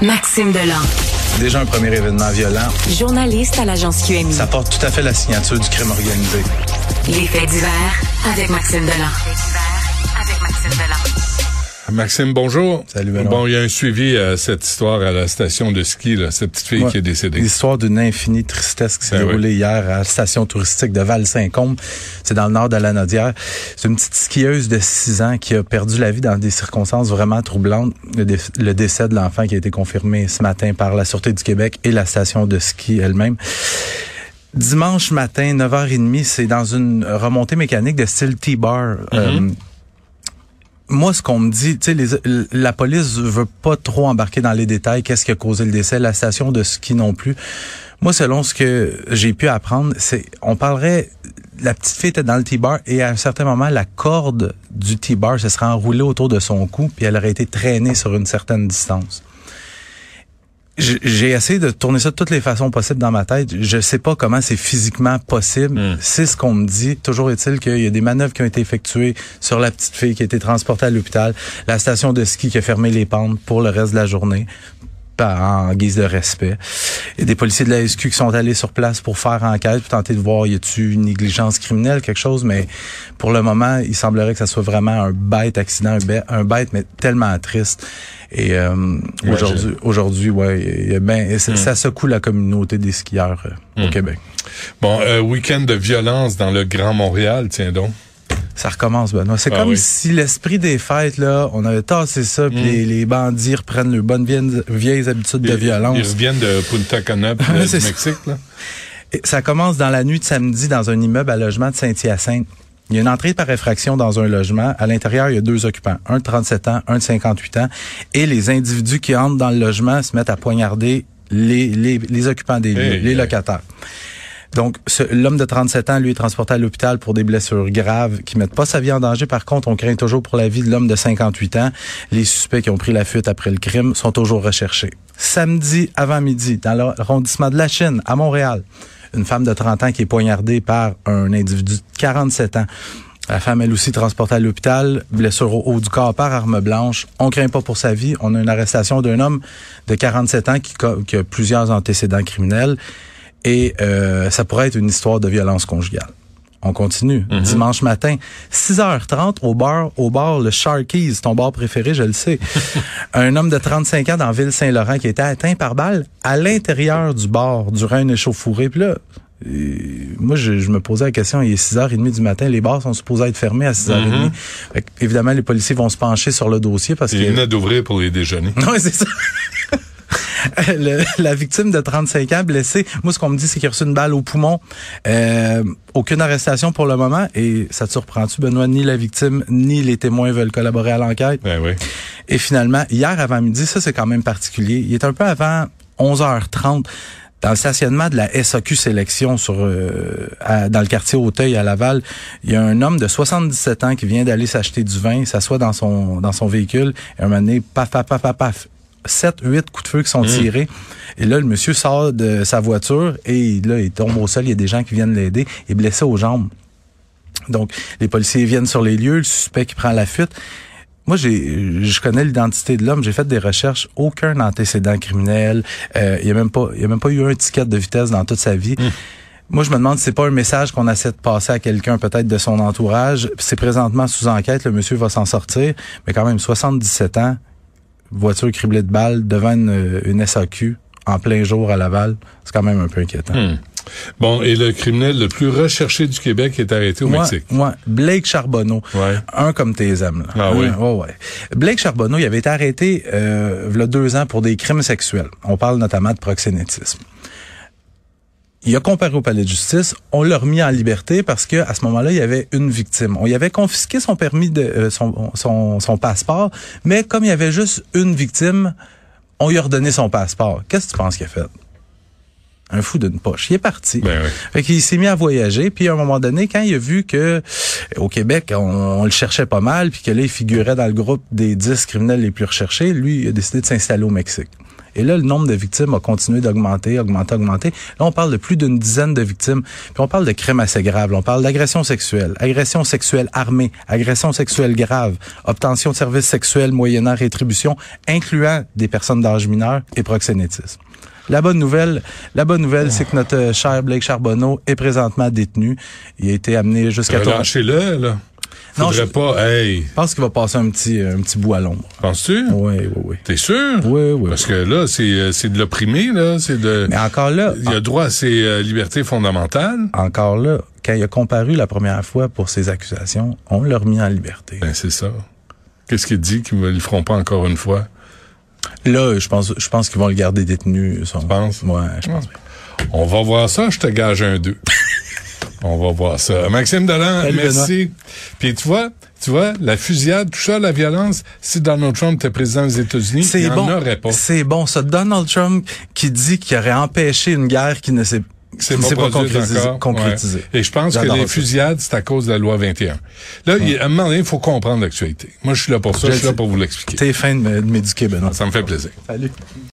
Maxime Delan. Déjà un premier événement violent. Journaliste à l'agence QMI. Ça porte tout à fait la signature du crime organisé. Les faits divers avec Maxime Delan. avec Maxime Delan. Maxime, bonjour. Salut, Benoît. Bon, il y a un suivi à cette histoire à la station de ski, là, cette petite fille Ouais. qui est décédée. L'histoire d'une infinie tristesse qui s'est Ben déroulée hier à la station touristique de Val-Saint-Côme. C'est dans le nord de la Nodière. C'est une petite skieuse de 6 ans qui a perdu la vie dans des circonstances vraiment troublantes. Le, dé- le décès de l'enfant qui a été confirmé ce matin par la Sûreté du Québec et la station de ski elle-même. Dimanche matin, 9h30, c'est dans une remontée mécanique de style T-bar. Euh, moi, ce qu'on me dit, tu sais, la police veut pas trop embarquer dans les détails. Qu'est-ce qui a causé le décès La station de ski non plus. Moi, selon ce que j'ai pu apprendre, c'est, on parlerait, la petite fille était dans le T-bar et à un certain moment, la corde du T-bar se serait enroulée autour de son cou puis elle aurait été traînée sur une certaine distance. J'ai essayé de tourner ça de toutes les façons possibles dans ma tête. Je sais pas comment c'est physiquement possible. Mm. C'est ce qu'on me dit. Toujours est-il qu'il y a des manœuvres qui ont été effectuées sur la petite fille qui a été transportée à l'hôpital, la station de ski qui a fermé les pentes pour le reste de la journée en guise de respect. Il y a des policiers de la SQ qui sont allés sur place pour faire enquête, pour tenter de voir y a-tu une négligence criminelle, quelque chose, mais pour le moment, il semblerait que ça soit vraiment un bête accident, un bête, un bête mais tellement triste. Et euh, aujourd'hui, aujourd'hui, ouais, ben, et ça, secoue la communauté des skieurs euh, au Québec. Bon, euh, week-end de violence dans le Grand Montréal, tiens donc. Ça recommence, Benoît. C'est Ah comme oui. si l'esprit des fêtes, là, on avait tassé ça, puis les, les bandits reprennent leurs bonnes vieilles, vieilles habitudes de violence. Ils reviennent de Punta Cana, du. Mexique, là. Et Ça commence dans la nuit de samedi dans un immeuble à logement de Saint-Hyacinthe. Il y a une entrée par effraction dans un logement. À l'intérieur, il y a deux occupants, un de 37 ans, un de 58 ans. Et les individus qui entrent dans le logement se mettent à poignarder les, les, les occupants des lieux, Hey, les hey. Donc, l'homme de 37 ans, lui, est transporté à l'hôpital pour des blessures graves qui mettent pas sa vie en danger. Par contre, on craint toujours pour la vie de l'homme de 58 ans. Les suspects qui ont pris la fuite après le crime sont toujours recherchés. Samedi avant midi, dans l'arrondissement de la Chine, à Montréal, une femme de 30 ans qui est poignardée par un individu de 47 ans. La femme, elle aussi, transportée à l'hôpital, blessure au haut du corps par arme blanche. On craint pas pour sa vie. On a une arrestation d'un homme de 47 ans qui a plusieurs antécédents criminels. Et euh, ça pourrait être une histoire de violence conjugale. On continue. Dimanche matin, 6h30 au bar, au bar le Sharkies, ton bar préféré, je le sais. un homme de 35 ans dans Ville-Saint-Laurent qui a été atteint par balle à l'intérieur du bar durant une échauffourée. Puis là, euh, moi, je, je me posais la question, il est 6h30 du matin, les bars sont supposés être fermés à 6h30. Fait que, évidemment, les policiers vont se pencher sur le dossier parce Ils que... venaient d'ouvrir pour les déjeuners. Oui, c'est ça. Le- la victime de 35 ans blessée, moi ce qu'on me dit c'est qu'il a reçu une balle au poumon. Euh, aucune arrestation pour le moment et ça te surprend-tu Benoît? Ni la victime ni les témoins veulent collaborer à l'enquête. Ben oui. Et finalement, hier avant midi, ça c'est quand même particulier. Il est un peu avant 11h30 dans le stationnement de la SAQ Sélection sur euh, à- dans le quartier Auteuil à Laval, il y a un homme de 77 ans qui vient d'aller s'acheter du vin, s'assoit dans son dans son véhicule et un moment donné, paf paf paf paf paf. 7 8 coups de feu qui sont tirés. Et là le monsieur sort de sa voiture et là il tombe au sol, il y a des gens qui viennent l'aider, il est blessé aux jambes. Donc, les policiers viennent sur les lieux, le suspect qui prend la fuite. Moi, j'ai, je connais l'identité de l'homme. J'ai fait des recherches. Aucun antécédent criminel. Euh, il y a même pas, il y a même pas eu un ticket de vitesse dans toute sa vie. Moi, je me demande si c'est pas un message qu'on essaie de passer à quelqu'un, peut-être de son entourage. C'est présentement sous enquête. Le monsieur va s'en sortir, mais quand même 77 ans, voiture criblée de balles devant une, une SAQ en plein jour à Laval. C'est quand même un peu inquiétant. Hmm. Bon, et le criminel le plus recherché du Québec est arrêté au Mexique. moi, Blake Charbonneau. Ouais. Un comme tes aimes. Là. Ah Un- oui? ouais, ouais. Blake Charbonneau, il avait été arrêté euh, il y a deux ans pour des crimes sexuels. On parle notamment de proxénétisme. Il a comparé au palais de justice. On l'a remis en liberté parce que à ce moment-là, il y avait une victime. On y avait confisqué son permis de euh, son, son, son passeport, mais comme il y avait juste une victime, on lui a redonné son passeport. Qu'est-ce que tu penses qu'il a fait? Un fou d'une poche. Il est parti. Ben oui. Fait qu'il s'est mis à voyager, puis à un moment donné, quand il a vu que euh, au Québec, on, on le cherchait pas mal, puis que là, il figurait dans le groupe des 10 criminels les plus recherchés, lui, il a décidé de s'installer au Mexique. Et là, le nombre de victimes a continué d'augmenter, augmenter, augmenter. Là, on parle de plus d'une dizaine de victimes. Puis on parle de crimes assez graves. On parle d'agression sexuelle, agression sexuelle armée, agression sexuelle grave, obtention de services sexuels moyennant rétribution, incluant des personnes d'âge mineur et proxénétisme. La bonne nouvelle, la bonne nouvelle, c'est que notre euh, cher Blake Charbonneau est présentement détenu. Il a été amené jusqu'à Relâchez-le, là. Non, je- pas, hey, Je pense qu'il va passer un petit, un petit bout à l'ombre. penses-tu? Oui, oui, oui. T'es sûr? Oui, oui. Parce que là, c'est, euh, c'est de l'opprimer, là, c'est de, Mais encore là, il a droit à ses euh, libertés fondamentales. encore là, quand il a comparu la première fois pour ses accusations, on l'a remis en liberté. Ben, c'est ça. Qu'est-ce qu'il dit qu'ils ne le feront pas encore une fois? Là, je pense, je pense qu'ils vont le garder détenu. Tu penses? Ouais, je pense. On va voir ça, je te gage un 2. On va voir ça. Maxime Salut, merci. Puis tu vois, tu vois, la fusillade, tout ça, la violence, si Donald Trump était président des États-Unis, il bon. aurait pas. C'est bon. Ça, Donald Trump qui dit qu'il aurait empêché une guerre qui ne s'est C'est pas concrétisé. concrétisé. Ouais. Et je pense que les fusillades, c'est à cause de la loi 21. Là, il- à un moment donné, il faut comprendre l'actualité. Moi, je suis là pour ça, Je je suis là pour vous l'expliquer. T'es fin de m'éduquer, Benoît. Ça me fait plaisir. Salut.